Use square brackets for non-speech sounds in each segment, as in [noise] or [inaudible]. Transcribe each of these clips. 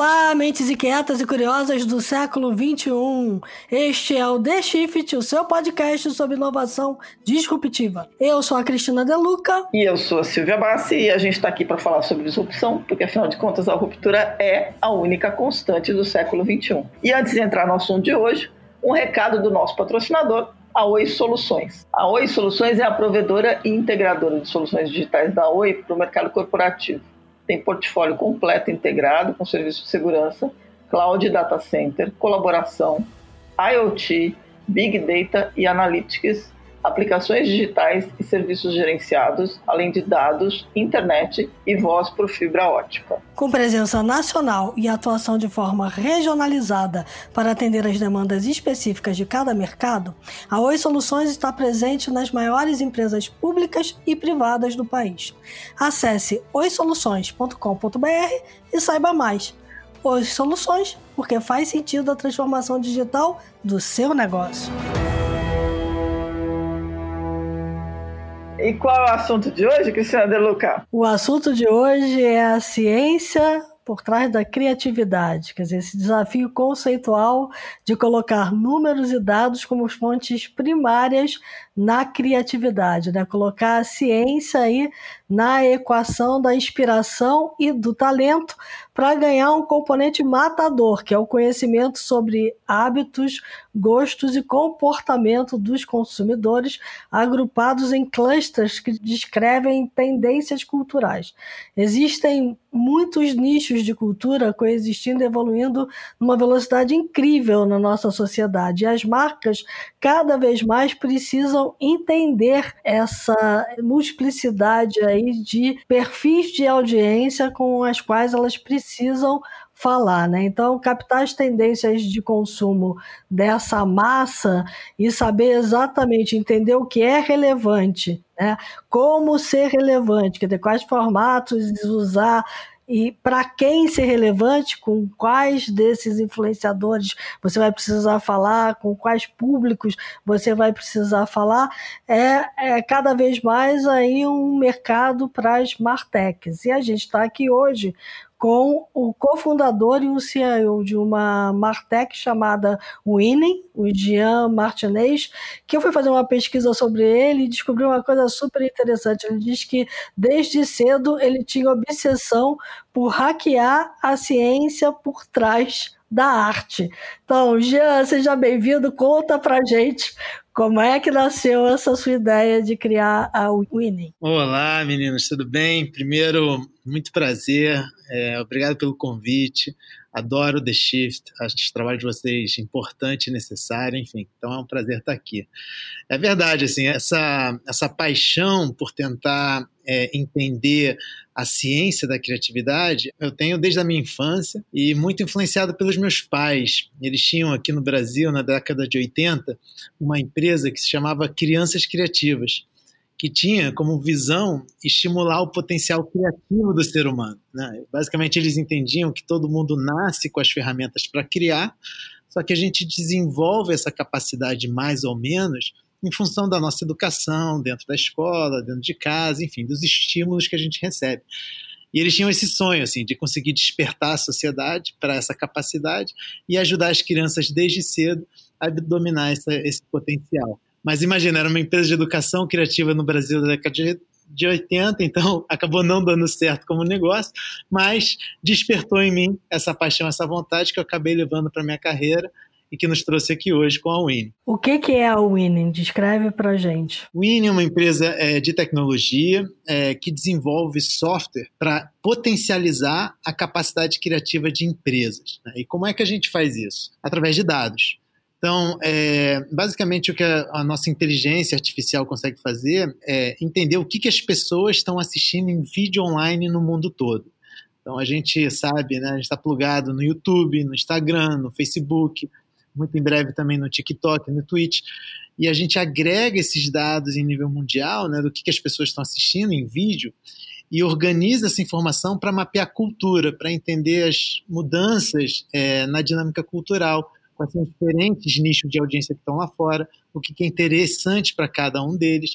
Olá, mentes inquietas e curiosas do século 21. Este é o The Shift, o seu podcast sobre inovação disruptiva. Eu sou a Cristina Deluca. E eu sou a Silvia Bassi e a gente está aqui para falar sobre disrupção, porque afinal de contas a ruptura é a única constante do século 21. E antes de entrar no assunto de hoje, um recado do nosso patrocinador, a Oi Soluções. A Oi Soluções é a provedora e integradora de soluções digitais da Oi para o mercado corporativo tem portfólio completo integrado com serviço de segurança, cloud data center, colaboração, IoT, Big Data e Analytics, aplicações digitais e serviços gerenciados, além de dados, internet e voz por fibra ótica. Com presença nacional e atuação de forma regionalizada para atender as demandas específicas de cada mercado, a Oi Soluções está presente nas maiores empresas públicas e privadas do país. Acesse oisoluções.com.br e saiba mais. Oi Soluções, porque faz sentido a transformação digital do seu negócio. E qual é o assunto de hoje, Cristiana De Luca? O assunto de hoje é a ciência por trás da criatividade, quer dizer, esse desafio conceitual de colocar números e dados como fontes primárias na criatividade, né? Colocar a ciência aí na equação da inspiração e do talento para ganhar um componente matador, que é o conhecimento sobre hábitos, gostos e comportamento dos consumidores, agrupados em clusters que descrevem tendências culturais. Existem muitos nichos de cultura coexistindo e evoluindo numa velocidade incrível na nossa sociedade, e as marcas cada vez mais precisam entender essa multiplicidade aí de perfis de audiência com as quais elas precisam falar, né? Então, captar as tendências de consumo dessa massa e saber exatamente entender o que é relevante, né? Como ser relevante, quer dizer, quais formatos usar, e para quem ser relevante, com quais desses influenciadores você vai precisar falar, com quais públicos você vai precisar falar, é, é cada vez mais aí um mercado para as Martechs. E a gente está aqui hoje com o cofundador e o CIO de uma Martech chamada Winning, o Jean Martinez, que eu fui fazer uma pesquisa sobre ele e descobri uma coisa super interessante. Ele diz que desde cedo ele tinha obsessão por hackear a ciência por trás da arte. Então, Jean, seja bem-vindo. Conta pra gente como é que nasceu essa sua ideia de criar a Winning. Olá, meninos, tudo bem? Primeiro, muito prazer. É, obrigado pelo convite. Adoro The Shift, acho o trabalho de vocês importante e necessário, enfim, então é um prazer estar aqui. É verdade, assim, essa, essa paixão por tentar é, entender a ciência da criatividade, eu tenho desde a minha infância e muito influenciado pelos meus pais. Eles tinham aqui no Brasil, na década de 80, uma empresa que se chamava Crianças Criativas que tinha como visão estimular o potencial criativo do ser humano. Né? Basicamente, eles entendiam que todo mundo nasce com as ferramentas para criar, só que a gente desenvolve essa capacidade mais ou menos em função da nossa educação, dentro da escola, dentro de casa, enfim, dos estímulos que a gente recebe. E eles tinham esse sonho assim de conseguir despertar a sociedade para essa capacidade e ajudar as crianças desde cedo a dominar essa, esse potencial. Mas imagina, era uma empresa de educação criativa no Brasil da década de, de 80, então [laughs] acabou não dando certo como negócio, mas despertou em mim essa paixão, essa vontade que eu acabei levando para minha carreira e que nos trouxe aqui hoje com a Winnie. O que, que é a Winnie? Descreve para gente. Winnie é uma empresa é, de tecnologia é, que desenvolve software para potencializar a capacidade criativa de empresas. Né? E como é que a gente faz isso? Através de dados. Então, é, basicamente, o que a, a, nossa inteligência artificial consegue fazer é entender o que, que as pessoas estão assistindo em vídeo online no mundo todo. Então, a gente sabe, né, a gente está plugado no YouTube, no Instagram, no Facebook, muito em breve também no TikTok, no Twitch, e a gente agrega esses dados em nível mundial, né, do que, que as pessoas estão assistindo em vídeo, e organiza essa informação para mapear cultura, para entender as mudanças é, na dinâmica cultural quais são os diferentes nichos de audiência que estão lá fora, o que é interessante para cada um deles.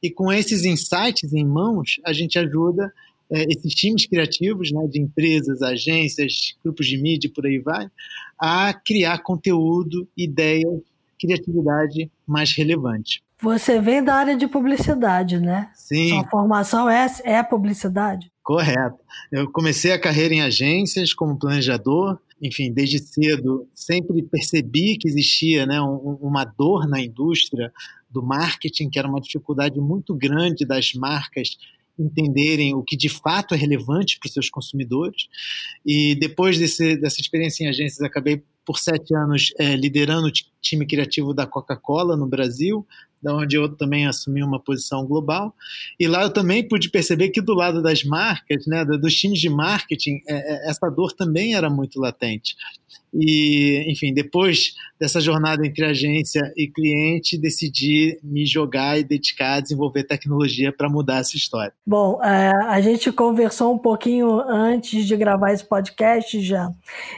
E com esses insights em mãos, a gente ajuda é, esses times criativos, né, de empresas, agências, grupos de mídia, por aí vai, a criar conteúdo, ideias, criatividade mais relevante. Você vem da área de publicidade, né? Sim. Sua formação é, é publicidade? Correto. Eu comecei a carreira em agências como planejador. Enfim, desde cedo sempre percebi que existia né, uma dor na indústria do marketing, que era uma dificuldade muito grande das marcas entenderem o que de fato é relevante para os seus consumidores. E depois desse, dessa experiência em agências, acabei por sete anos é, liderando o time criativo da Coca-Cola no Brasil, da onde eu também assumi uma posição global. E lá eu também pude perceber que do lado das marcas, né, dos times de marketing, é, é, essa dor também era muito latente. E, enfim, depois dessa jornada entre agência e cliente, decidi me jogar e dedicar a desenvolver tecnologia para mudar essa história. Bom, é, a gente conversou um pouquinho antes de gravar esse podcast já,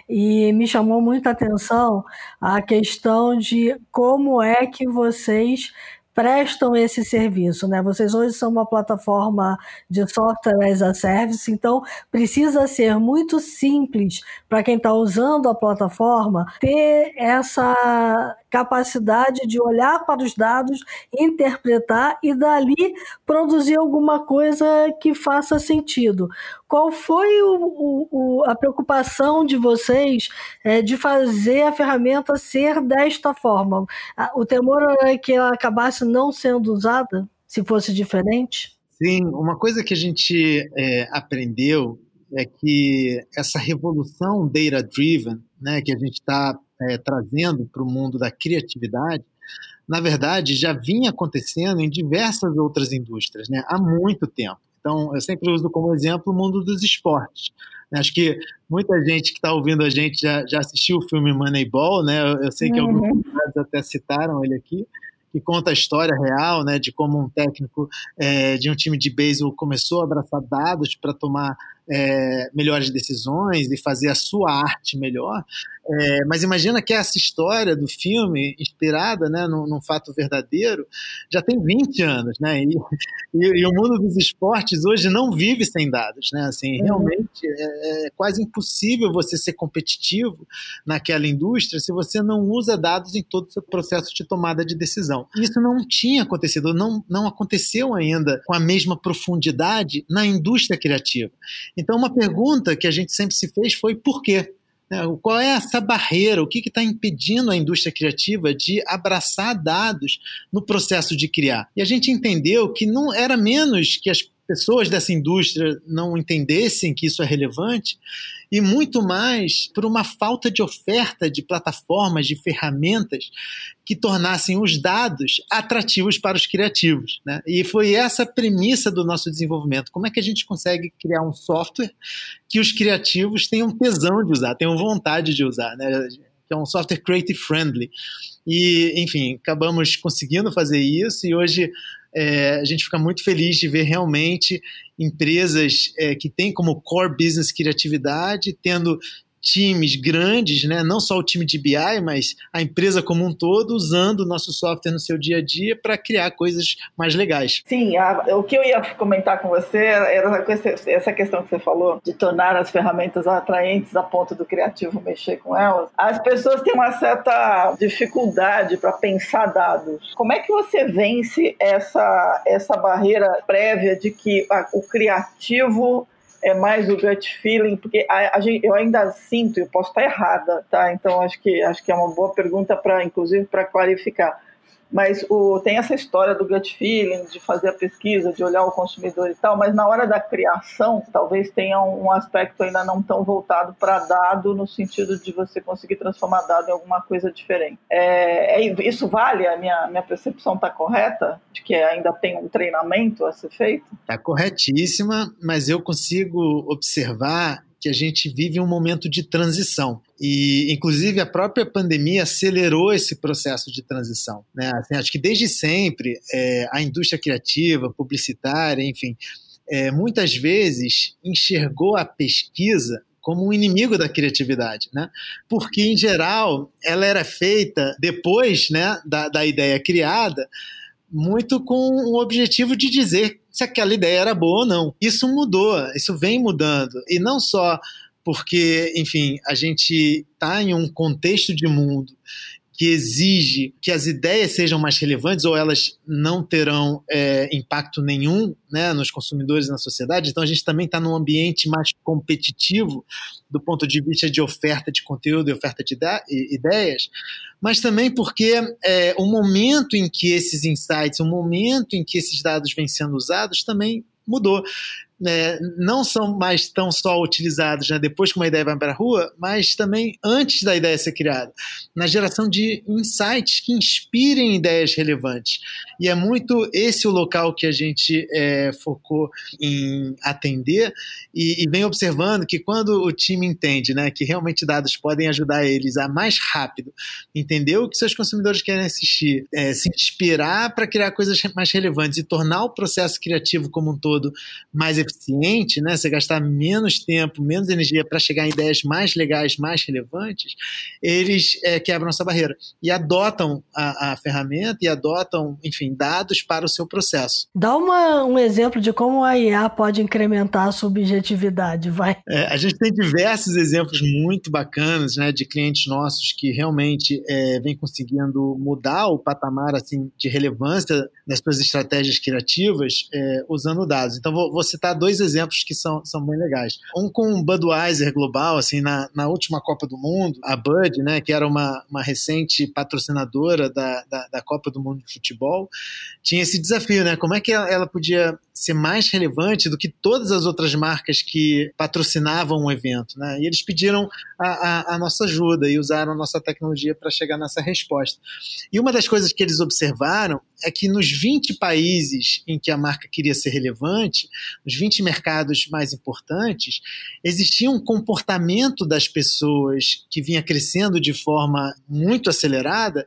e me chamou muita atenção a questão de como é que vocês prestam esse serviço, né? Vocês hoje são uma plataforma de software as a service, então precisa ser muito simples para quem está usando a plataforma ter essa capacidade de olhar para os dados, interpretar e dali produzir alguma coisa que faça sentido. Qual foi o, o, a preocupação de vocês é, de fazer a ferramenta ser desta forma? O temor era que ela acabasse não sendo usada, se fosse diferente? Sim, uma coisa que a gente é, aprendeu é que essa revolução data-driven, né, que a gente está é, trazendo para o mundo da criatividade, na verdade, já vinha acontecendo em diversas outras indústrias, né, há muito tempo. Então, eu sempre uso como exemplo o mundo dos esportes. Acho que muita gente que está ouvindo a gente já, já assistiu o filme Moneyball, né? Eu, sei que uhum. alguns até citaram ele aqui que conta a história real, né, de como um técnico é, de um time de beisebol começou a abraçar dados para tomar é, melhores decisões e fazer a sua arte melhor. É, mas imagina que essa história do filme, inspirada né, num, num fato verdadeiro, já tem 20 anos, né? E, e, e, o mundo dos esportes hoje não vive sem dados, né? Assim, uhum. realmente é, é, quase impossível você ser competitivo naquela indústria se você não usa dados em todo o seu processo de tomada de decisão. Isso não tinha acontecido, não, não aconteceu ainda com a mesma profundidade na indústria criativa. Então, uma pergunta que a gente sempre se fez foi por quê? É, qual é essa barreira? O que está impedindo a indústria criativa de abraçar dados no processo de criar? E a gente entendeu que não era menos que as pessoas dessa indústria não entendessem que isso é relevante, e muito mais por uma falta de oferta de plataformas, de ferramentas que tornassem os dados atrativos para os criativos. Né? E foi essa a premissa do nosso desenvolvimento. Como é que a gente consegue criar um software que os criativos tenham tesão de usar, tenham vontade de usar, né? que é um software creative friendly. E, enfim, acabamos conseguindo fazer isso e hoje é, a gente fica muito feliz de ver realmente empresas é, que têm como core business criatividade, tendo times grandes, né? não só o time de BI, mas a empresa como um todo, usando o nosso software no seu dia a dia para criar coisas mais legais. Sim, a, o que eu ia comentar com você era essa questão que você falou de tornar as ferramentas atraentes a ponto do criativo mexer com elas. As pessoas têm uma certa dificuldade para pensar dados. Como é que você vence essa, essa barreira prévia de que a, o criativo é mais o gut feeling, porque a, a gente, eu ainda sinto, eu posso estar errada, tá? Então acho que acho que é uma boa pergunta para, inclusive, para clarificar. Mas o, tem essa história do gut feeling, de fazer a pesquisa, de olhar o consumidor e tal, mas na hora da criação, talvez tenha um aspecto ainda não tão voltado para dado, no sentido de você conseguir transformar dado em alguma coisa diferente. É, é isso vale? A minha, minha percepção está correta? De que ainda tem um treinamento a ser feito? Está corretíssima, mas eu consigo observar que a gente vive um momento de transição. E, inclusive, a própria pandemia acelerou esse processo de transição. Né? Assim, acho que desde sempre é, a indústria criativa, publicitária, enfim, é, muitas vezes enxergou a pesquisa como um inimigo da criatividade, né? Porque em geral ela era feita depois, né, da, da ideia criada muito com o objetivo de dizer se aquela ideia era boa ou não. Isso mudou, isso vem mudando. E não só porque, enfim, a gente está em um contexto de mundo que exige que as ideias sejam mais relevantes ou elas não terão é, impacto nenhum né, nos consumidores e na sociedade. Então a gente também está num ambiente mais competitivo do ponto de vista de oferta de conteúdo e oferta de ideias, mas também porque é, o momento em que esses insights, o momento em que esses dados vêm sendo usados também mudou é, não são mais tão só utilizados né, depois que uma ideia vai para a rua, mas também antes da ideia ser criada, na geração de insights que inspirem ideias relevantes. E é muito esse o local que a gente é, focou em atender e, e, vem observando que quando o time entende né, que realmente dados podem ajudar eles a mais rápido entender o que seus consumidores querem assistir, é, se inspirar para criar coisas mais relevantes e tornar o processo criativo como um todo mais eficiente, né, você gastar menos tempo, menos energia para chegar em ideias mais legais, mais relevantes, eles é, quebram essa barreira e adotam a, a, ferramenta e adotam, enfim, dados para o seu processo. Dá uma, um exemplo de como a IA pode incrementar a subjetividade, vai. É, a gente tem diversos exemplos muito bacanas, né, de clientes nossos que realmente é, vem conseguindo mudar o patamar assim de relevância das suas estratégias criativas é, usando dados. Então vou, vou citar dois exemplos que são, são bem legais. Um com o Budweiser Global, assim, na, na última Copa do Mundo, a Bud, né, que era uma, uma recente patrocinadora da, da, da Copa do Mundo de Futebol, tinha esse desafio, né? Como é que ela, ela podia ser mais relevante do que todas as outras marcas que patrocinavam o evento, né? E eles pediram a, a, a nossa ajuda e usaram a nossa tecnologia para chegar nessa resposta. E uma das coisas que eles observaram é que nos 20 países em que a marca queria ser relevante, nos 20 mercados mais importantes, existia um comportamento das pessoas que vinha crescendo de forma muito acelerada,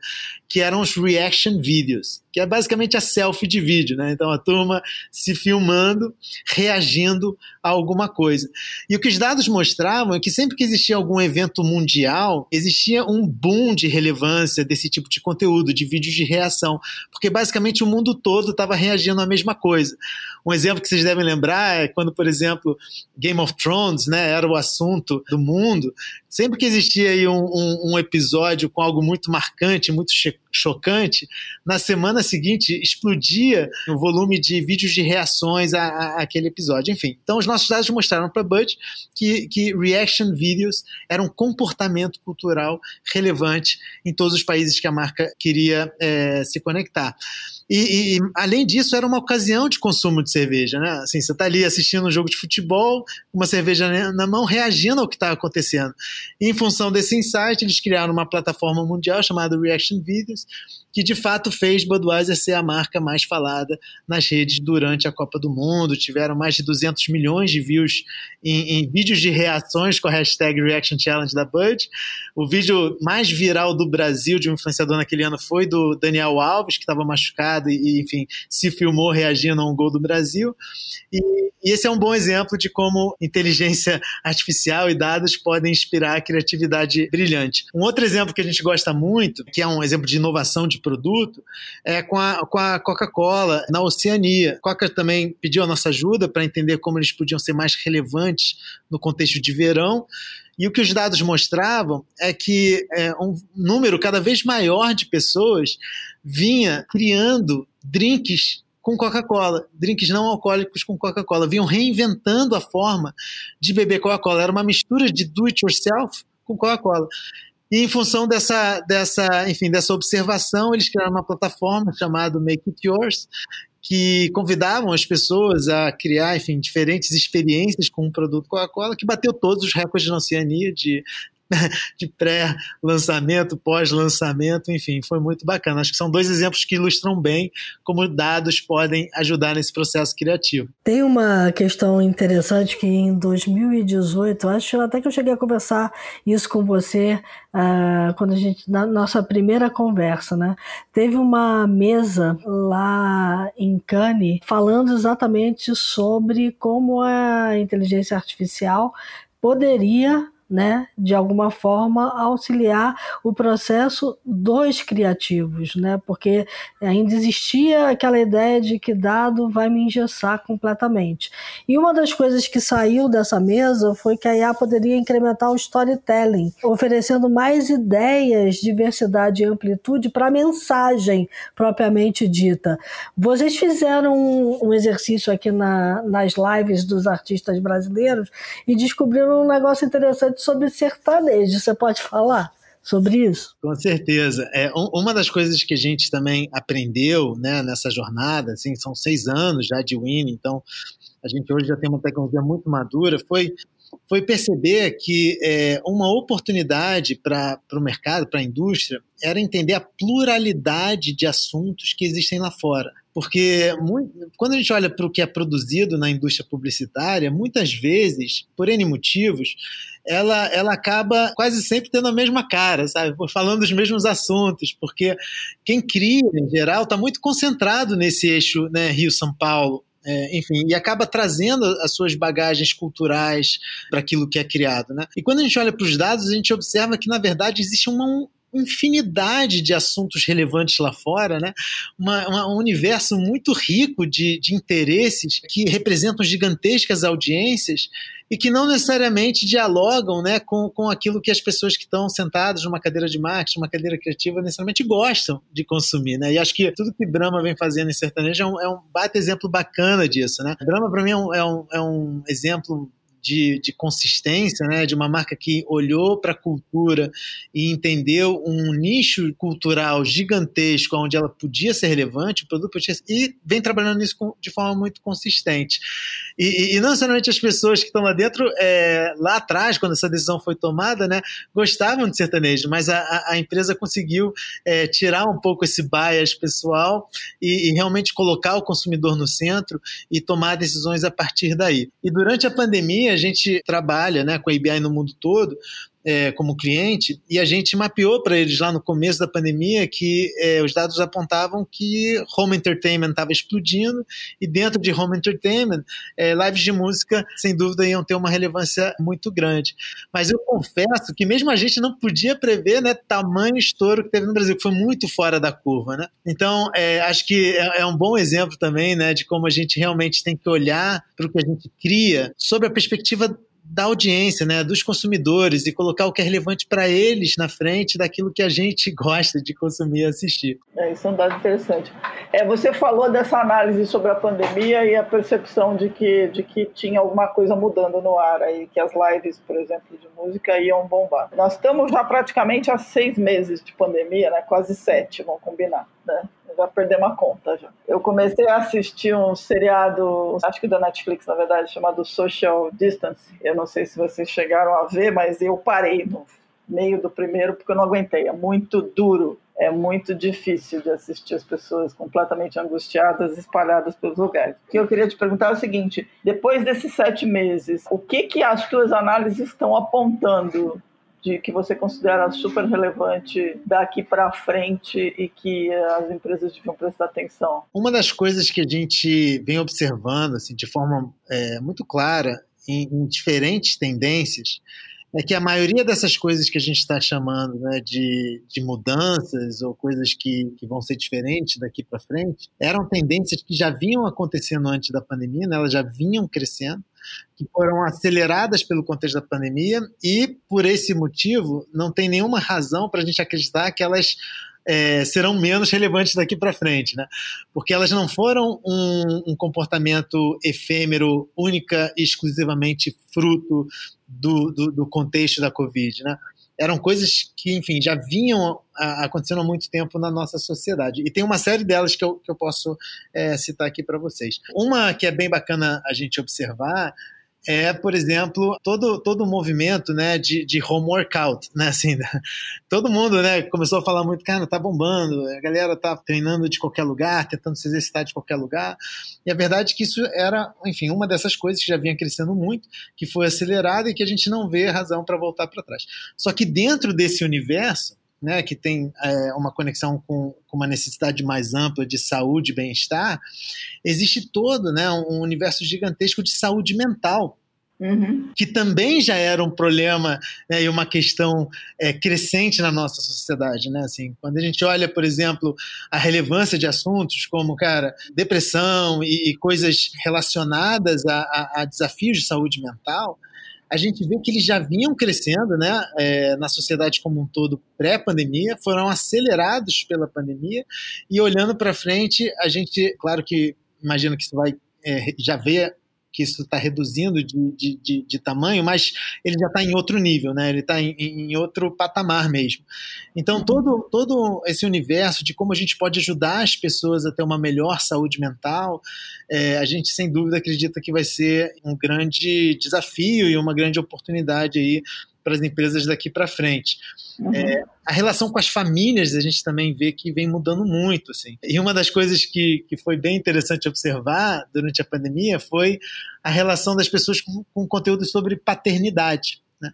que eram os reaction videos, que é basicamente a selfie de vídeo, né? Então a turma se filmando, reagindo a alguma coisa. E o que os dados mostravam é que sempre que existia algum evento mundial, existia um boom de relevância desse tipo de conteúdo, de vídeos de reação, porque basicamente o mundo todo estava reagindo à mesma coisa. Um exemplo que vocês devem lembrar é quando, por exemplo, Game of Thrones né, era o assunto do mundo. Sempre que existia aí um, um, um episódio com algo muito marcante, muito chocante, na semana seguinte explodia o volume de vídeos de reações àquele episódio. Enfim, então os nossos dados mostraram para Bud que, que reaction videos eram um comportamento cultural relevante em todos os países que a marca queria é, se conectar. E, e, além disso, era uma ocasião de consumo de cerveja, né? Assim, você está ali assistindo um jogo de futebol, uma cerveja na mão, reagindo ao que está acontecendo. E, em função desse insight, eles criaram uma plataforma mundial chamada Reaction Videos, que de fato fez Budweiser ser a marca mais falada nas redes durante a Copa do Mundo. Tiveram mais de 200 milhões de views em, em, vídeos de reações com a hashtag Reaction Challenge da Bud. O vídeo mais viral do Brasil de um influenciador naquele ano foi do Daniel Alves, que estava machucado e, enfim, se filmou reagindo a um gol do Brasil. E, e esse é um bom exemplo de como inteligência [laughs] artificial e dados podem inspirar a criatividade brilhante. Um outro exemplo que a gente gosta muito, que é um exemplo de inovação de produto é com a, com a Coca-Cola na Oceania. A Coca também pediu a nossa ajuda para entender como eles podiam ser mais relevantes no contexto de verão. E o que os dados mostravam é que é, um número cada vez maior de pessoas vinha criando drinks com Coca-Cola, drinks não alcoólicos com Coca-Cola, vinham reinventando a forma de beber Coca-Cola. Era uma mistura de do it yourself com Coca-Cola. E em função dessa, dessa, enfim, dessa observação, eles criaram uma plataforma chamada Make It Yours, que convidavam as pessoas a criar, enfim, diferentes experiências com o produto Coca-Cola, que bateu todos os recordes na Oceania de [laughs] de pré-lançamento, pós-lançamento, enfim, foi muito bacana. Acho que são dois exemplos que ilustram bem como dados podem ajudar nesse processo criativo. Tem uma questão interessante que em 2018, acho até que eu cheguei a conversar isso com você uh, quando a gente na nossa primeira conversa, né? Teve uma mesa lá falando exatamente sobre como a inteligência artificial poderia né, de alguma forma auxiliar o processo dos criativos, né, porque ainda existia aquela ideia de que dado vai me engessar completamente. E uma das coisas que saiu dessa mesa foi que a IA poderia incrementar o storytelling, oferecendo mais ideias, diversidade e amplitude para a mensagem propriamente dita. Vocês fizeram um, exercício aqui na, nas lives dos artistas brasileiros e descobriram um negócio interessante sobre sertanejo. Você pode falar? sobre isso? Com certeza. É, uma das coisas que a gente também aprendeu né, nessa jornada, assim, são seis anos já de Winnie, então a gente hoje já tem uma tecnologia muito madura, foi, foi perceber que é, uma oportunidade para o mercado, para a indústria, era entender a pluralidade de assuntos que existem lá fora. Porque muito, quando a gente olha para o que é produzido na indústria publicitária, muitas vezes, por N motivos, ela, ela acaba quase sempre tendo a mesma cara, sabe? Falando os mesmos assuntos, porque quem cria, em geral, está muito concentrado nesse eixo né, Rio-São Paulo. É, enfim, e acaba trazendo as suas bagagens culturais para aquilo que é criado. Né? E quando a gente olha para os dados, a gente observa que, na verdade, existe uma, infinidade de assuntos relevantes lá fora, né? Uma, uma, um universo muito rico de, de interesses que representam gigantescas audiências e que não necessariamente dialogam né, com, com aquilo que as pessoas que estão sentadas numa cadeira de marketing, numa cadeira criativa, necessariamente gostam de consumir. Né? E acho que tudo que Brahma vem fazendo em sertanejo é um, é um bate exemplo bacana disso. Né? Brahma, para mim, é um, é um, é um exemplo de, de consistência, né, de uma marca que olhou para a cultura e entendeu um nicho cultural gigantesco onde ela podia ser relevante, o produto podia ser, e vem trabalhando nisso de forma muito consistente. E, e, não somente as pessoas que estão lá dentro, é, lá atrás, quando essa decisão foi tomada, né, gostavam de sertanejo, mas a, a empresa conseguiu é, tirar um pouco esse bias pessoal e, e realmente colocar o consumidor no centro e tomar decisões a partir daí. E durante a pandemia, a gente trabalha né, com a ABI no mundo todo, é, como cliente e a gente mapeou para eles lá no começo da pandemia que é, os dados apontavam que home entertainment estava explodindo e dentro de home entertainment é, lives de música sem dúvida iam ter uma relevância muito grande. Mas eu confesso que mesmo a gente não podia prever né tamanho estouro que teve no Brasil que foi muito fora da curva né? Então é, acho que é, é, um bom exemplo também né de como a gente realmente tem que olhar para o que a gente cria sobre a perspectiva da audiência, né, dos consumidores e colocar o que é relevante para eles na frente daquilo que a gente [laughs] gosta de consumir e assistir. É, isso é um dado interessante. É, você falou dessa análise sobre a pandemia e a percepção de que, de que tinha alguma coisa mudando no ar aí, que as lives, por exemplo, de música iam bombar. Nós estamos já praticamente há seis meses de pandemia, né, quase sete, vamos combinar, né? Já perdemos a conta já. Eu comecei a assistir um seriado, acho que da Netflix, na verdade, chamado Social Distance. Eu não sei se vocês chegaram a ver, mas eu parei no meio do primeiro porque eu não aguentei. É muito duro, é muito difícil de assistir as pessoas completamente angustiadas, espalhadas pelos lugares. O que eu queria te perguntar é o seguinte: depois desses sete meses, o que que as tuas análises estão apontando de que você considera super relevante daqui para frente e que as empresas deviam prestar atenção? Uma das coisas que a gente vem observando assim, de forma é, muito clara em, em diferentes tendências é que a maioria dessas coisas que a gente está chamando né, de, de mudanças ou coisas que, que vão ser diferentes daqui para frente eram tendências que já vinham acontecendo antes da pandemia, né, elas já vinham crescendo, que foram aceleradas pelo contexto da pandemia e, por esse motivo, não tem nenhuma razão para a gente acreditar que elas é, serão menos relevantes daqui para frente, né? Porque elas não foram um, um, comportamento efêmero, única e exclusivamente fruto do, do, do, contexto da Covid, né? Eram coisas que, enfim, já vinham acontecendo há muito tempo na nossa sociedade. E tem uma série delas que eu, que eu posso é, citar aqui para vocês. Uma que é bem bacana a gente observar é, por exemplo, todo, todo o movimento né, de, de home workout, né, assim, todo mundo né, começou a falar muito, cara, tá bombando, a galera tá treinando de qualquer lugar, tentando se exercitar de qualquer lugar, e a verdade é que isso era, enfim, uma dessas coisas que já vinha crescendo muito, que foi acelerada e que a gente não vê razão para voltar para trás. Só que dentro desse universo, né, que tem é, uma conexão com, com, uma necessidade mais ampla de saúde e bem-estar, existe todo né, um universo gigantesco de saúde mental uhum. que também já era um problema né, e uma questão é, crescente na nossa sociedade, né? Assim, quando a gente olha, por exemplo, a relevância de assuntos como, cara, depressão e, e coisas relacionadas a, a, a desafios de saúde mental, a gente vê que eles já vinham crescendo né, é, na sociedade como um todo pré-pandemia, foram acelerados pela pandemia, e olhando para frente, a gente, claro que imagino que isso vai é, já ver que isso está reduzindo de, de, de, de, tamanho, mas ele já está em outro nível, né? ele está em, em, outro patamar mesmo. Então, uhum. todo, todo esse universo de como a gente pode ajudar as pessoas a ter uma melhor saúde mental, é, a gente sem dúvida acredita que vai ser um grande desafio e uma grande oportunidade aí para as empresas daqui para frente. Uhum. É, a relação com as famílias a gente também vê que vem mudando muito. Assim. E uma das coisas que, que foi bem interessante observar durante a pandemia foi a relação das pessoas com, com conteúdo sobre paternidade. Né?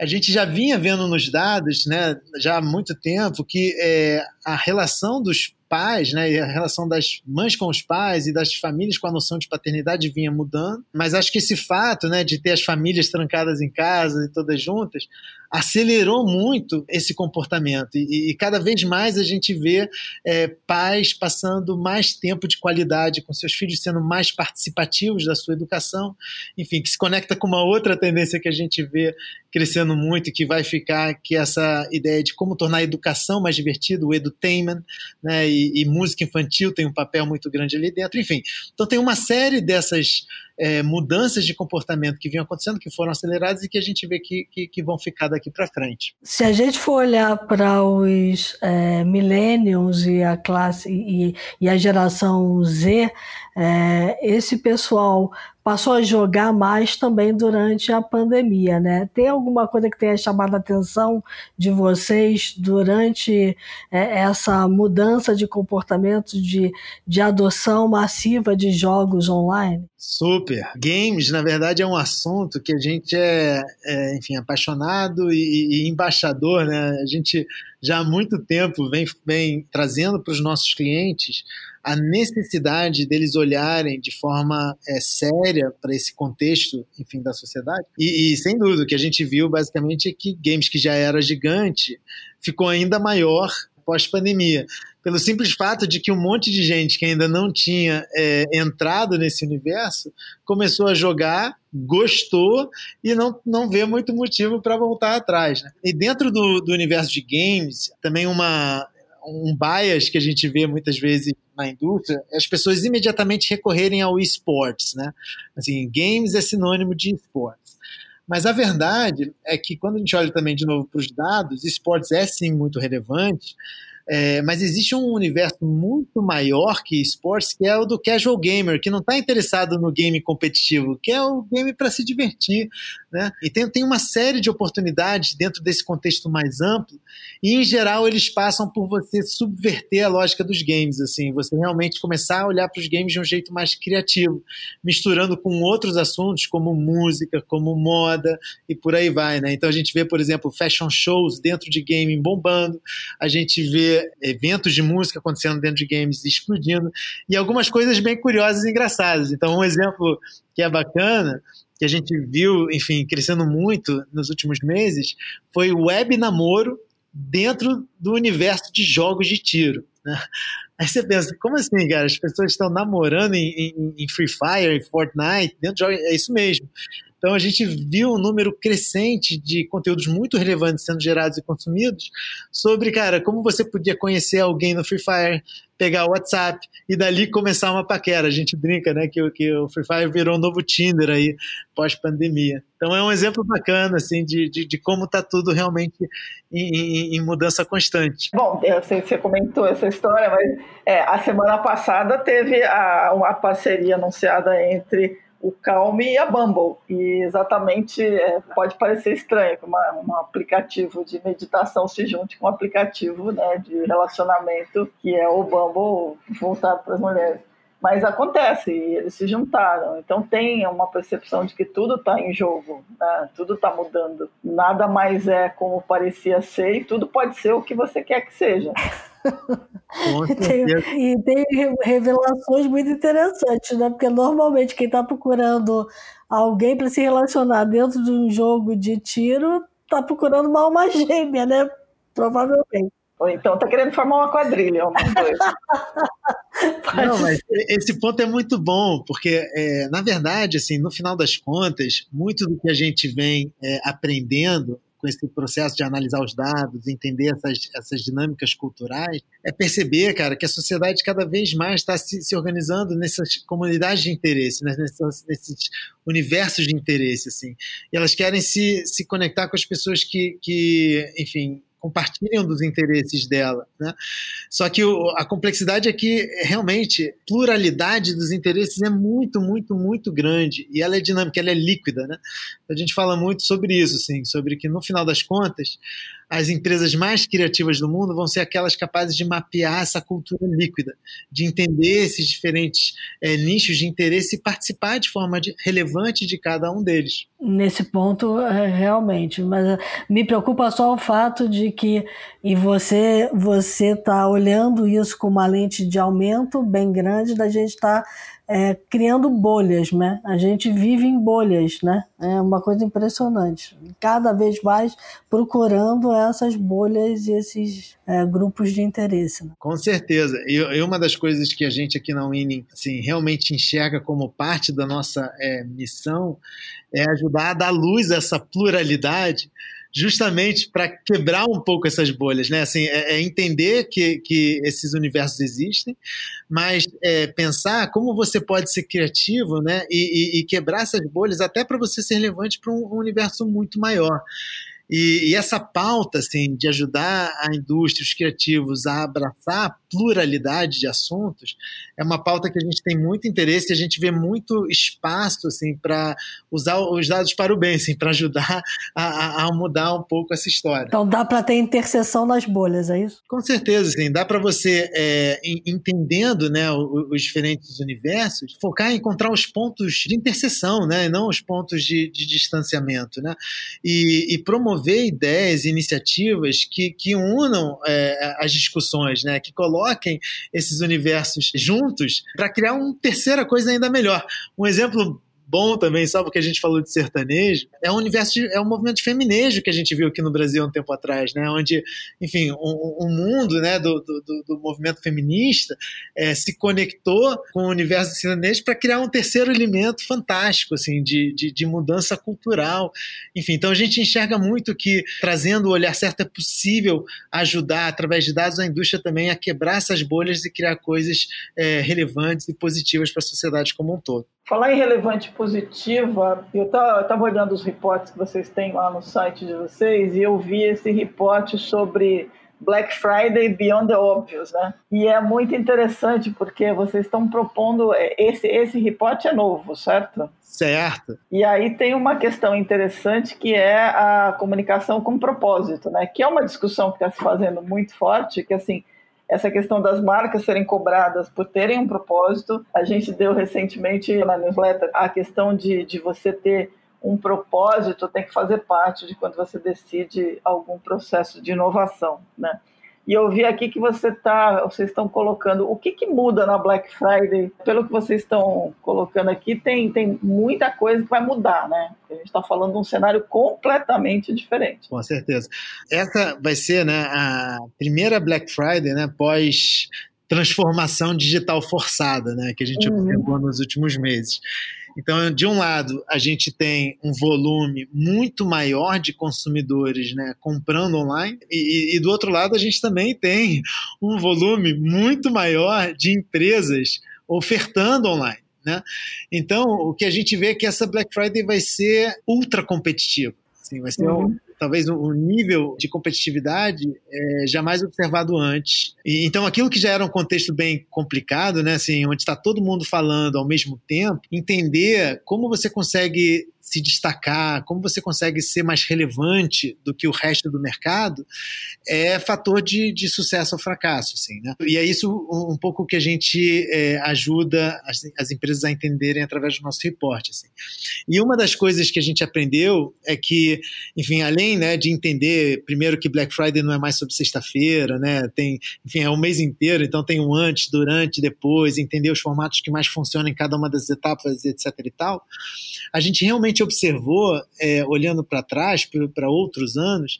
A gente já vinha vendo nos dados, né, já há muito tempo, que é, a relação dos pais, né, e a relação das mães com os pais e das famílias com a noção de paternidade vinha mudando. Mas acho que esse fato, né, de ter as famílias trancadas em casa e todas juntas, acelerou muito esse comportamento. E, e cada vez mais a gente vê é, pais passando mais tempo de qualidade com seus filhos, sendo mais participativos da sua educação. Enfim, que se conecta com uma outra tendência que a gente vê crescendo muito e que vai ficar, que é essa ideia de como tornar a educação mais divertida, o edutainment, né? E, música infantil tem um papel muito grande ali dentro. Enfim, então tem uma série dessas é, mudanças de comportamento que vinham acontecendo, que foram aceleradas e que a gente vê que, que, que vão ficar daqui para frente. Se a gente for olhar para os é, millennials e a classe e, e a geração Z, é, esse pessoal passou a jogar mais também durante a pandemia, né? Tem alguma coisa que tenha chamado a atenção de vocês durante é, essa mudança de comportamento de, de adoção massiva de jogos online? Super. Games, na verdade, é um assunto que a gente é, é enfim, apaixonado e, e, embaixador, né? A gente já há muito tempo vem, vem trazendo para os nossos clientes a necessidade deles olharem de forma é, séria para esse contexto, enfim, da sociedade. E, e, sem dúvida, o que a gente viu basicamente é que games que já era gigante ficou ainda maior pós-pandemia. Pelo simples fato de que um monte de gente que ainda não tinha é, entrado nesse universo começou a jogar, gostou e não, não vê muito motivo para voltar atrás. Né? E dentro do, do universo de games, também uma, um bias que a gente vê muitas vezes na indústria é as pessoas imediatamente recorrerem ao esportes, né? Assim, games é sinônimo de esportes. Mas a verdade é que quando a gente olha também de novo para os dados, esportes é sim muito relevante, é, mas existe um universo muito maior que esportes, que é o do casual gamer, que não está interessado no game competitivo, que é o game para se divertir. Né? E tem, uma série de oportunidades dentro desse contexto mais amplo, e em geral eles passam por você subverter a lógica dos games, assim, você realmente começar a olhar para os games de um jeito mais criativo, misturando com outros assuntos como música, como moda e por aí vai. Né? Então a gente vê, por exemplo, fashion shows dentro de gaming bombando, a gente vê eventos de música acontecendo dentro de games explodindo, e algumas coisas bem curiosas e engraçadas. Então, um exemplo que é bacana, que a gente viu, enfim, crescendo muito nos últimos meses, foi web namoro dentro do universo de jogos de tiro. Né? Aí você pensa, como assim, cara? As pessoas estão namorando em, em, em Free Fire, em Fortnite, dentro de jogos. É isso mesmo. Então a gente viu um número crescente de conteúdos muito relevantes sendo gerados e consumidos sobre, cara, como você podia conhecer alguém no Free Fire, pegar o WhatsApp e dali começar uma paquera. A gente brinca, né, que, que o Free Fire virou um novo Tinder aí pós-pandemia. Então é um exemplo bacana, assim, de, de, de como está tudo realmente em, em, em, mudança constante. Bom, eu sei que você comentou essa história, mas é, a semana passada teve a, uma parceria anunciada entre o Calm e a Bumble. E exatamente é, pode parecer estranho que um aplicativo de meditação se junte com um aplicativo né, de relacionamento que é o Bumble voltado para as mulheres. Mas acontece, e eles se juntaram. Então tem uma percepção de que tudo está em jogo, né? tudo está mudando. Nada mais é como parecia ser e tudo pode ser o que você quer que seja. [laughs] e, tem, e tem revelações muito interessantes, né? Porque normalmente quem está procurando alguém para se relacionar dentro de um jogo de tiro está procurando uma alma gêmea, né? Provavelmente. Ou então está querendo formar uma quadrilha, uma [laughs] Não, mas esse ponto é muito bom, porque, é, na verdade, assim, no final das contas, muito do que a gente vem é, aprendendo com esse processo de analisar os dados, entender essas, essas dinâmicas culturais, é perceber, cara, que a sociedade cada vez mais está se, se, organizando nessas comunidades de interesse, né? nesses, nesses, universos de interesse, assim. E elas querem se, se conectar com as pessoas que, que enfim, compartilham dos interesses dela. Né? Só que o, a complexidade é que realmente pluralidade dos interesses é muito, muito, muito grande e ela é dinâmica, ela é líquida. Né? A gente fala muito sobre isso, assim, sobre que no final das contas as empresas mais criativas do mundo vão ser aquelas capazes de mapear essa cultura líquida, de entender esses diferentes é, nichos de interesse e participar de forma de, relevante de cada um deles. Nesse ponto, é, realmente, mas eh, me preocupa só o fato de que e você você está olhando isso com uma lente de aumento bem grande da gente tá é, criando bolhas, né? A gente vive em bolhas, né? É uma coisa impressionante. Cada vez mais procurando essas bolhas e esses é, grupos de interesse. Né? Com certeza. E, e, uma das coisas que a gente aqui na Winning assim, realmente enxerga como parte da nossa é, missão é ajudar a dar luz a essa pluralidade justamente para quebrar um pouco essas bolhas, né? Assim, é, é, entender que, que esses universos existem, mas é, pensar como você pode ser criativo, né? E, e, e quebrar essas bolhas até para você ser relevante para um, um universo muito maior. E, e, essa pauta assim, de ajudar a indústria, os criativos a abraçar a pluralidade de assuntos é uma pauta que a gente tem muito interesse e a gente vê muito espaço assim, para usar os dados para o bem, assim, para ajudar a, a, mudar um pouco essa história. Então dá para ter interseção nas bolhas, é isso? Com certeza, sim. Dá para você, é, entendendo né, os, diferentes universos, focar em encontrar os pontos de interseção, né, e não os pontos de, de distanciamento. Né, e, e promover promover ideias e iniciativas que, que unam é, as discussões, né? que coloquem esses universos juntos para criar uma terceira coisa ainda melhor. Um exemplo bom também, só porque a gente falou de sertanejo, é um universo, de, é um movimento feminejo que a gente viu aqui no Brasil um tempo atrás, né? Onde, enfim, o mundo né, do, do, do movimento feminista é, se conectou com o universo do sertanejo para criar um terceiro elemento fantástico, assim, de, de, de, mudança cultural. Enfim, então a gente enxerga muito que trazendo o olhar certo é possível ajudar, através de dados, a indústria também a quebrar essas bolhas e criar coisas é, relevantes e positivas para a sociedade como um todo. Falar em relevante positiva, eu estava olhando os reportes que vocês têm lá no site de vocês e eu vi esse reporte sobre Black Friday Beyond the Obvious, né? E é muito interessante porque vocês estão propondo é, esse esse reporte é novo, certo? Certo. E aí tem uma questão interessante que é a comunicação com propósito, né? Que é uma discussão que está se fazendo muito forte, que assim essa questão das marcas serem cobradas por terem um propósito. A gente deu recentemente na newsletter a questão de, de você ter um propósito, tem que fazer parte de quando você decide algum processo de inovação, né? E eu vi aqui que você tá, vocês estão colocando o que, que muda na Black Friday. Pelo que vocês estão colocando aqui, tem, tem muita coisa que vai mudar, né? A gente está falando de um cenário completamente diferente. Com certeza. Essa vai ser né, a primeira Black Friday né, pós transformação digital forçada, né, que a gente uhum. observou nos últimos meses. Então, de um lado, a gente tem um volume muito maior de consumidores né, comprando online, e, e, do outro lado, a gente também tem um volume muito maior de empresas ofertando online. Né? Então, o que a gente vê é que essa Black Friday vai ser ultra competitiva. Assim, vai ser uhum talvez um nível de competitividade é, jamais observado antes. E, então, aquilo que já era um contexto bem complicado, né, assim, onde está todo mundo falando ao mesmo tempo, entender como você consegue se destacar, como você consegue ser mais relevante do que o resto do mercado, é fator de, de sucesso ou fracasso. Assim, né? E é isso um, um pouco que a gente é, ajuda as, as, empresas a entenderem através do nosso reporte. Assim. E uma das coisas que a gente aprendeu é que, enfim, além né, de entender, primeiro, que Black Friday não é mais sobre sexta-feira, né? Tem, enfim, é o mês inteiro, então tem um antes, durante, depois, entender os formatos que mais funcionam em cada uma das etapas, etc. e tal. A gente realmente observou, é, olhando para trás, para outros anos,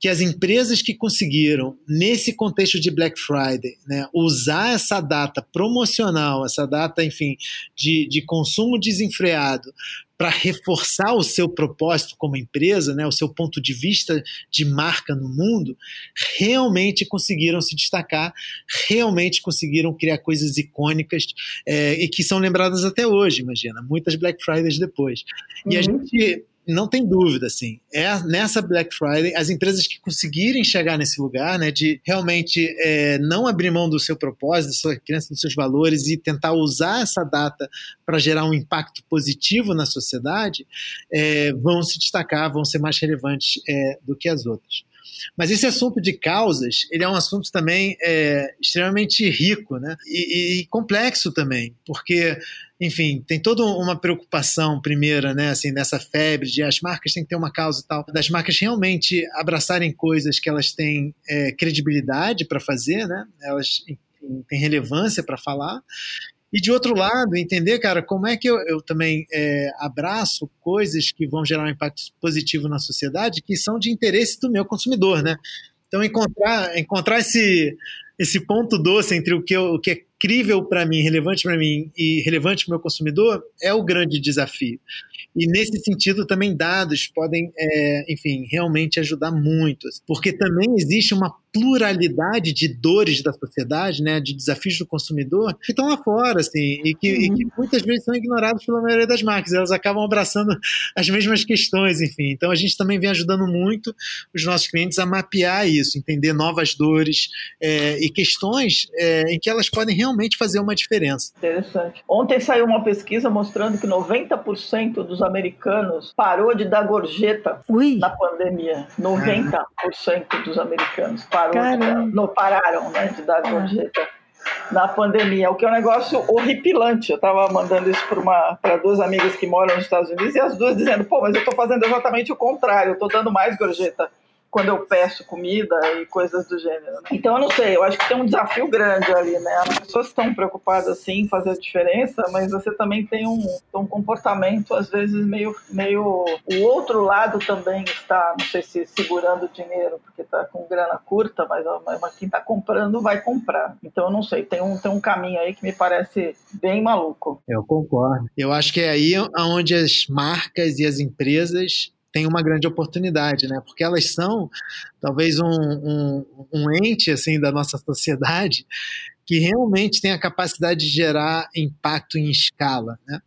que as empresas que conseguiram, nesse contexto de Black Friday, né, usar essa data promocional, essa data, enfim, de, de consumo desenfreado, para reforçar o seu propósito como empresa, né, o seu ponto de vista de marca no mundo, realmente conseguiram se destacar, realmente conseguiram criar coisas icônicas é, e que são lembradas até hoje, imagina, muitas Black Fridays depois. E a uhum. gente não tem dúvida, assim, é nessa Black Friday as empresas que conseguirem chegar nesse lugar, né, de realmente é, não abrir mão do seu propósito, da sua crença, dos seus valores e tentar usar essa data para gerar um impacto positivo na sociedade, é, vão se destacar, vão ser mais relevantes é, do que as outras. Mas esse assunto de causas, ele é um assunto também é, extremamente rico, né? E, e, complexo também, porque enfim, tem toda uma preocupação primeira, né, assim, nessa febre de as marcas têm que ter uma causa e tal, das marcas realmente abraçarem coisas que elas têm é, credibilidade para fazer, né, elas têm relevância para falar, e de outro lado, entender, cara, como é que eu, eu também é, abraço coisas que vão gerar um impacto positivo na sociedade que são de interesse do meu consumidor, né? Então, encontrar, encontrar esse, esse ponto doce entre o que, eu, o que é crível para mim, relevante para mim e relevante para o meu consumidor é o grande desafio. E nesse sentido, também dados podem, é, enfim, realmente ajudar muito, porque também existe uma pluralidade de dores da sociedade, né, de desafios do consumidor, que estão lá fora, assim, e que, e que, muitas vezes são ignorados pela maioria das marcas. Elas acabam abraçando as mesmas questões, enfim. Então a gente também vem ajudando muito os nossos clientes a mapear isso, entender novas dores é, e questões é, em que elas podem realmente fazer uma diferença. Interessante. Ontem saiu uma pesquisa mostrando que 90% dos americanos parou de dar gorjeta Ui. na pandemia. 90% dos americanos parou de, não pararam né, de dar gorjeta na pandemia, o que é um negócio horripilante. Eu estava mandando isso para duas amigas que moram nos Estados Unidos e as duas dizendo: pô, mas eu estou fazendo exatamente o contrário, eu estou dando mais gorjeta quando eu peço comida e coisas do gênero. Né? Então eu não sei, eu acho que tem um desafio grande ali, né? As pessoas estão preocupadas assim em fazer a diferença, mas você também tem um, um comportamento às vezes meio, meio o outro lado também está, não sei se segurando dinheiro porque está com grana curta, mas, mas quem está comprando vai comprar. Então eu não sei, tem um, tem um caminho aí que me parece bem maluco. Eu concordo. Eu acho que é aí onde as marcas e as empresas tem uma grande oportunidade, né? Porque elas são talvez um, um, um ente assim da nossa sociedade que realmente tem a capacidade de gerar impacto em escala, né?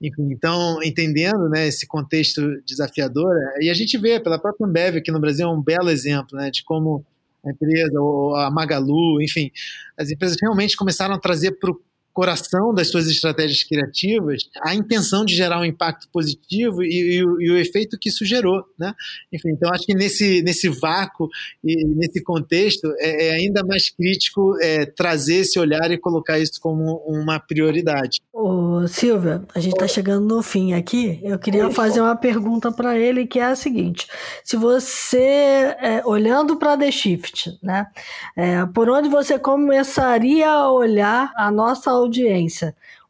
Então, entendendo né, esse contexto desafiador, e a gente vê pela própria Ambev aqui no Brasil é um belo exemplo né, de como a empresa, ou a Magalu, enfim, as empresas realmente começaram a trazer para o coração das suas estratégias criativas a intenção de gerar um impacto positivo e, e, e, o efeito que isso gerou, né? Enfim, então acho que nesse, nesse vácuo e nesse contexto é, é ainda mais crítico é, trazer esse olhar e colocar isso como uma prioridade. Ô, Silvia, a gente está chegando no fim aqui. Eu queria fazer uma pergunta para ele que é a seguinte: se você, é, olhando para The Shift, né, é, por onde você começaria a olhar a nossa audiência?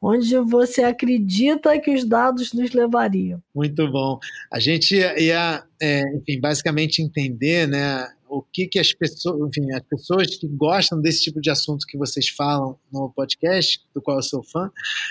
Onde você acredita que os dados nos levariam? Muito bom. A gente ia, é, enfim, basicamente entender, né, o que, que as pessoas, enfim, as pessoas que gostam desse tipo de assunto que vocês falam no podcast, do qual eu sou fã,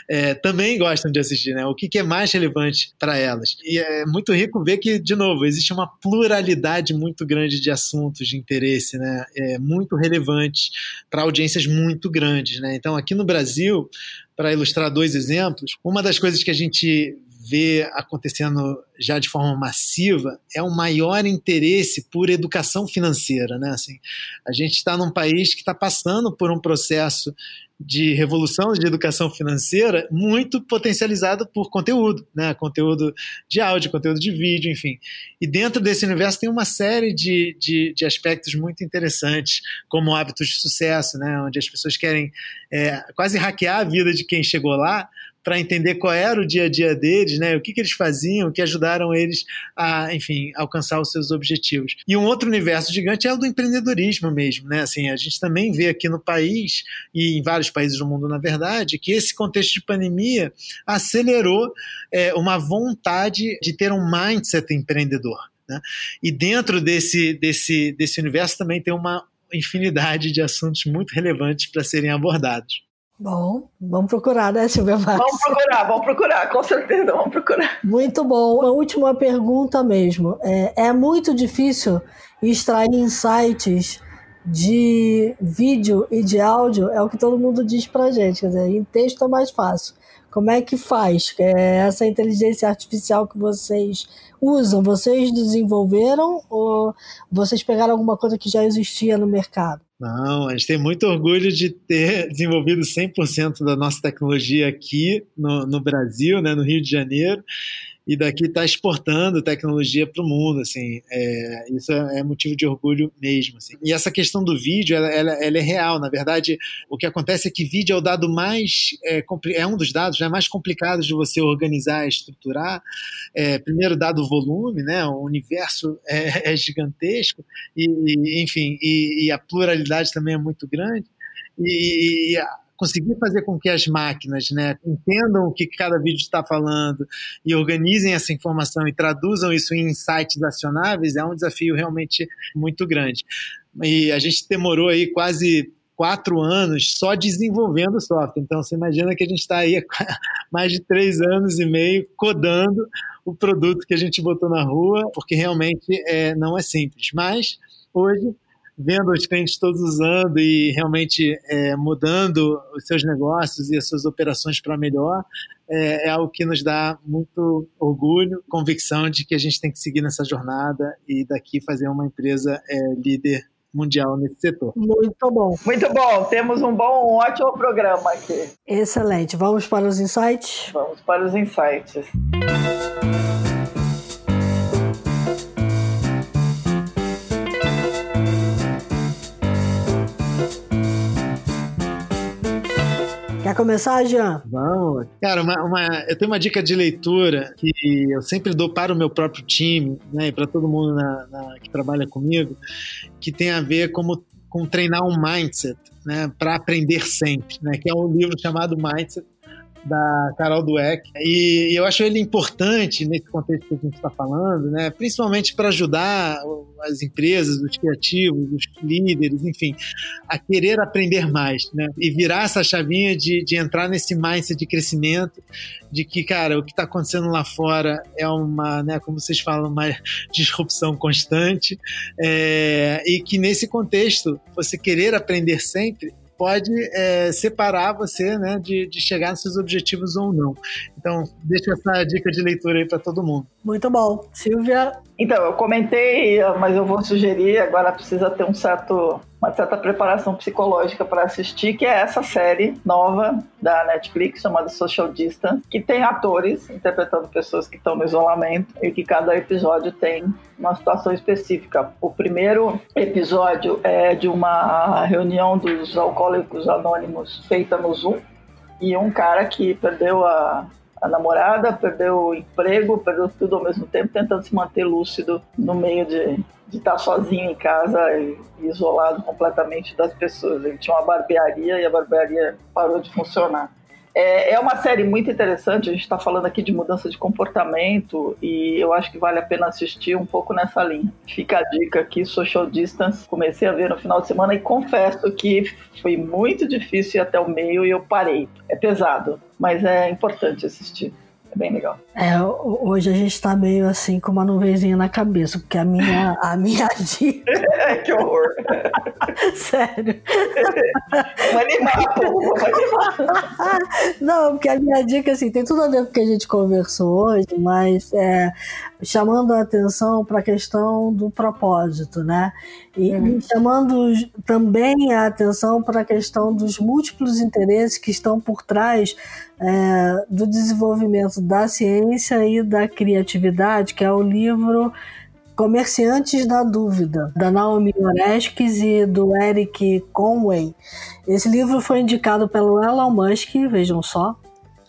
é, também gostam de assistir, né? O que, que é mais relevante para elas. E é muito rico ver que, de novo, existe uma pluralidade muito grande de assuntos de interesse, né? É, muito relevante para audiências muito grandes, né? Então, aqui no Brasil, para ilustrar dois exemplos, uma das coisas que a gente vê acontecendo já de forma massiva é o maior interesse por educação financeira, né? Assim, a gente está num país que está passando por um processo de revolução de educação financeira muito potencializado por conteúdo, né? Conteúdo de áudio, conteúdo de vídeo, enfim. E dentro desse universo tem uma série de, de, de aspectos muito interessantes, como hábitos de sucesso, né? Onde as pessoas querem é, quase hackear a vida de quem chegou lá para entender qual era o dia a dia deles, né? O que, que eles faziam, o que ajudaram eles a, enfim, alcançar os seus objetivos. E um outro universo gigante é o do empreendedorismo mesmo, né? Assim, a gente também vê aqui no país e em vários países do mundo, na verdade, que esse contexto de pandemia acelerou é, uma vontade de ter um mindset empreendedor. Né? E dentro desse, desse, desse universo também tem uma infinidade de assuntos muito relevantes para serem abordados. Bom, vamos procurar, né, Silvia? Vamos procurar, vamos procurar, com certeza, vamos procurar. Muito bom. Uma última pergunta mesmo. É, é muito difícil extrair insights de vídeo e de áudio, é o que todo mundo diz pra gente. Quer dizer, em texto é mais fácil. Como é que faz? É essa inteligência artificial que vocês usam, vocês desenvolveram ou vocês pegaram alguma coisa que já existia no mercado? Não, a gente tem muito orgulho de ter desenvolvido 100% da nossa tecnologia aqui no, no Brasil, né, no Rio de Janeiro e daqui está exportando tecnologia para o mundo, assim, é, isso é, é, motivo de orgulho mesmo, assim. E essa questão do vídeo, ela, ela, ela, é real, na verdade, o que acontece é que vídeo é o dado mais, é, é um dos dados né, mais complicados de você organizar, estruturar, é, primeiro dado o volume, né, o universo é, é gigantesco, e, enfim, e, e, a pluralidade também é muito grande, e, e conseguir fazer com que as máquinas né, entendam o que cada vídeo está falando e organizem essa informação e traduzam isso em insights acionáveis é um desafio realmente muito grande. E a gente demorou aí quase quatro anos só desenvolvendo software. Então, você imagina que a gente está aí há [laughs] mais de três anos e meio codando o produto que a gente botou na rua, porque realmente é, não é simples. Mas, hoje, vendo os clientes todos usando e realmente é, mudando os seus negócios e as suas operações para melhor, é, é, algo que nos dá muito orgulho, convicção de que a gente tem que seguir nessa jornada e daqui fazer uma empresa é, líder mundial nesse setor. Muito bom. Muito bom. Temos um bom, um ótimo programa aqui. Excelente. Vamos para os insights? Vamos para os insights. Quer começar, Jean? Vamos. Cara, uma, uma, eu tenho uma dica de leitura que eu sempre dou para o meu próprio time, né, e para todo mundo na, na, que trabalha comigo, que tem a ver como, com treinar um mindset, né, para aprender sempre, né, que é um livro chamado Mindset da Carol Dweck. E eu acho ele importante nesse contexto que a gente está falando, né? principalmente para ajudar as empresas, os criativos, os líderes, enfim, a querer aprender mais né? e virar essa chavinha de, de entrar nesse mindset de crescimento, de que, cara, o que está acontecendo lá fora é uma, né, como vocês falam, uma [laughs] disrupção constante é, e que nesse contexto você querer aprender sempre pode é, separar você né, de, de chegar nos seus objetivos ou não. Então, deixa essa dica de leitura aí para todo mundo. Muito bom. Silvia? Então, eu comentei, mas eu vou sugerir, agora precisa ter um certo, uma certa preparação psicológica para assistir, que é essa série nova da Netflix, chamada Social Distance, que tem atores interpretando pessoas que estão no isolamento e que cada episódio tem uma situação específica. O primeiro episódio é de uma reunião dos alcoólicos anônimos feita no Zoom, e um cara que perdeu a, a namorada, perdeu o emprego, perdeu tudo ao mesmo tempo, tentando se manter lúcido no meio de, de estar sozinho em casa e, isolado completamente das pessoas. Ele tinha uma barbearia e a barbearia parou de funcionar. É, é uma série muito interessante, a gente está falando aqui de mudança de comportamento e eu acho que vale a pena assistir um pouco nessa linha. Fica a dica aqui, Social Distance, comecei a ver no final de semana e confesso que foi muito difícil ir até o meio e eu parei. É pesado, mas é importante assistir. É bem legal. É, hoje a gente está meio assim com uma nuvenzinha na cabeça, porque a minha, a minha [laughs] dica. [laughs] que horror! [laughs] Sério. Vamos animar, pô, vamos animar. Não, porque a minha dica, assim, tem tudo a ver com o que a gente conversou hoje, mas é, chamando a atenção para a questão do propósito, né? E, uhum. chamando também a atenção para a questão dos múltiplos interesses que estão por trás é, do desenvolvimento da ciência e da criatividade, que é o livro Comerciantes da Dúvida, da Naomi Oreskes e do Eric Conway. Esse livro foi indicado pelo Elon Musk, vejam só,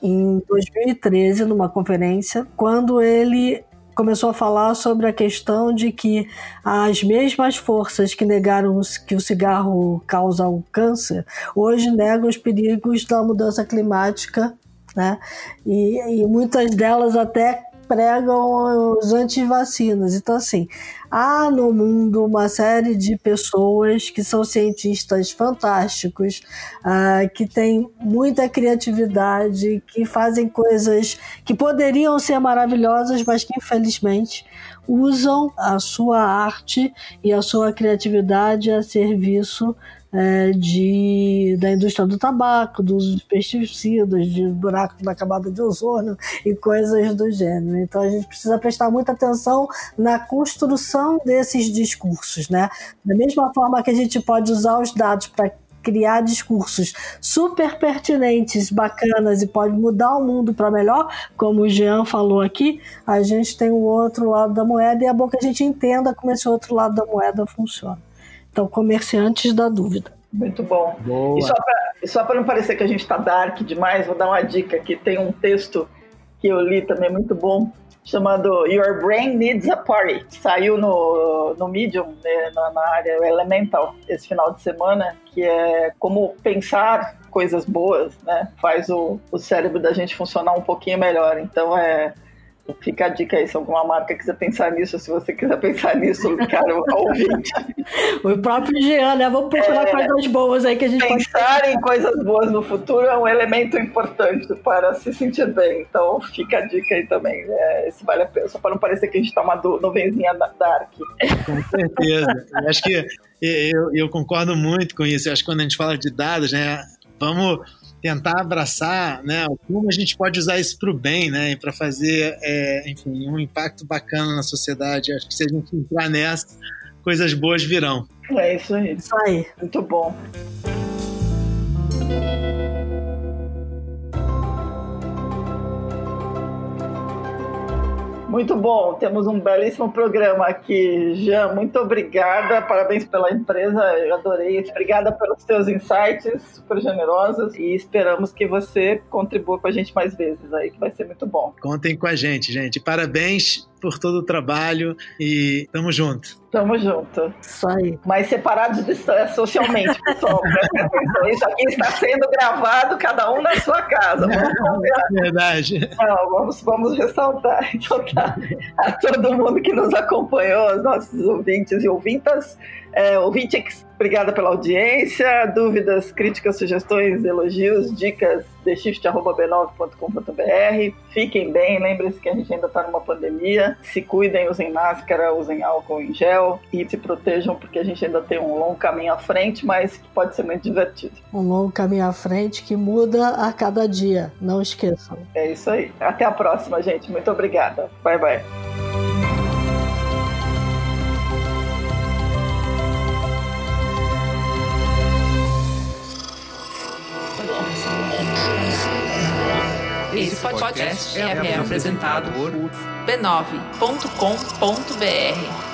em 2013, numa conferência, quando ele começou a falar sobre a questão de que as mesmas forças que negaram que o cigarro causa o câncer, hoje negam os perigos da mudança climática, né? E, e muitas delas até pregam os antivacinas. Então, assim, há no mundo uma série de pessoas que são cientistas fantásticos, uh, que têm muita criatividade, que fazem coisas que poderiam ser maravilhosas, mas que infelizmente usam a sua arte e a sua criatividade a serviço é, de, da indústria do tabaco, dos pesticidas, de buracos na camada de ozônio e coisas do gênero. Então a gente precisa prestar muita atenção na construção desses discursos, né? Da mesma forma que a gente pode usar os dados para criar discursos super pertinentes, bacanas e pode mudar o mundo para melhor, como o Jean falou aqui, a gente tem o outro lado da moeda e é bom que a gente entenda como esse outro lado da moeda funciona. Então, comerciantes da dúvida. Muito bom. Boa. E só para não parecer que a gente está dark demais, vou dar uma dica que tem um texto que eu li também muito bom, chamado Your Brain Needs a Party. Saiu no, no Medium, né, na, na, área Elemental, esse final de semana, que é como pensar coisas boas, né? Faz o, o cérebro da gente funcionar um pouquinho melhor. Então é Fica a dica aí, se alguma marca quiser pensar nisso, se você quiser [laughs] pensar nisso, cara, ouvinte. o próprio Jean, né? Vamos procurar é, coisas boas aí que a gente Pensar pode... em coisas boas no futuro é um elemento importante para se sentir bem. Então fica a dica aí também. É, esse vale a pena, só para não parecer que a gente está uma nuvenzinha dark. Com certeza. eu acho que eu, eu concordo muito com isso. Eu acho que quando a gente fala de dados, né? Vamos tentar abraçar, né, como a gente pode usar isso para o bem, né, para fazer, é, enfim, um impacto bacana na sociedade. Acho que se a gente entrar nessa, coisas boas virão. É isso aí. Isso aí. Muito bom. Muito bom, temos um belíssimo programa aqui. Jean, muito obrigada, parabéns pela empresa, eu adorei. Obrigada pelos seus insights super generosos e esperamos que você contribua com a gente mais vezes aí, que vai ser muito bom. Contem com a gente, gente. Parabéns por todo o trabalho e tamo junto. Tamo junto. Isso aí. Mas separados de, socialmente, pessoal. Isso aqui está sendo gravado, cada um na sua casa. Vamos é verdade. Não, vamos, vamos ressaltar. Então tá. A todo mundo que nos acompanhou, os nossos ouvintes e ouvintas, é, ouvinte, obrigada pela audiência. Dúvidas, críticas, sugestões, elogios, dicas, theshift.b9.com.br. Fiquem bem, lembrem-se que a gente ainda está numa pandemia. Se cuidem, usem máscara, usem álcool em gel e se protejam, porque a gente ainda tem um longo caminho à frente, mas que pode ser muito divertido. Um longo caminho à frente que muda a cada dia, não esqueçam. É isso aí. Até a próxima, gente. Muito obrigada. Bye, bye. Esse podcast é, é apresentado por b9.com.br.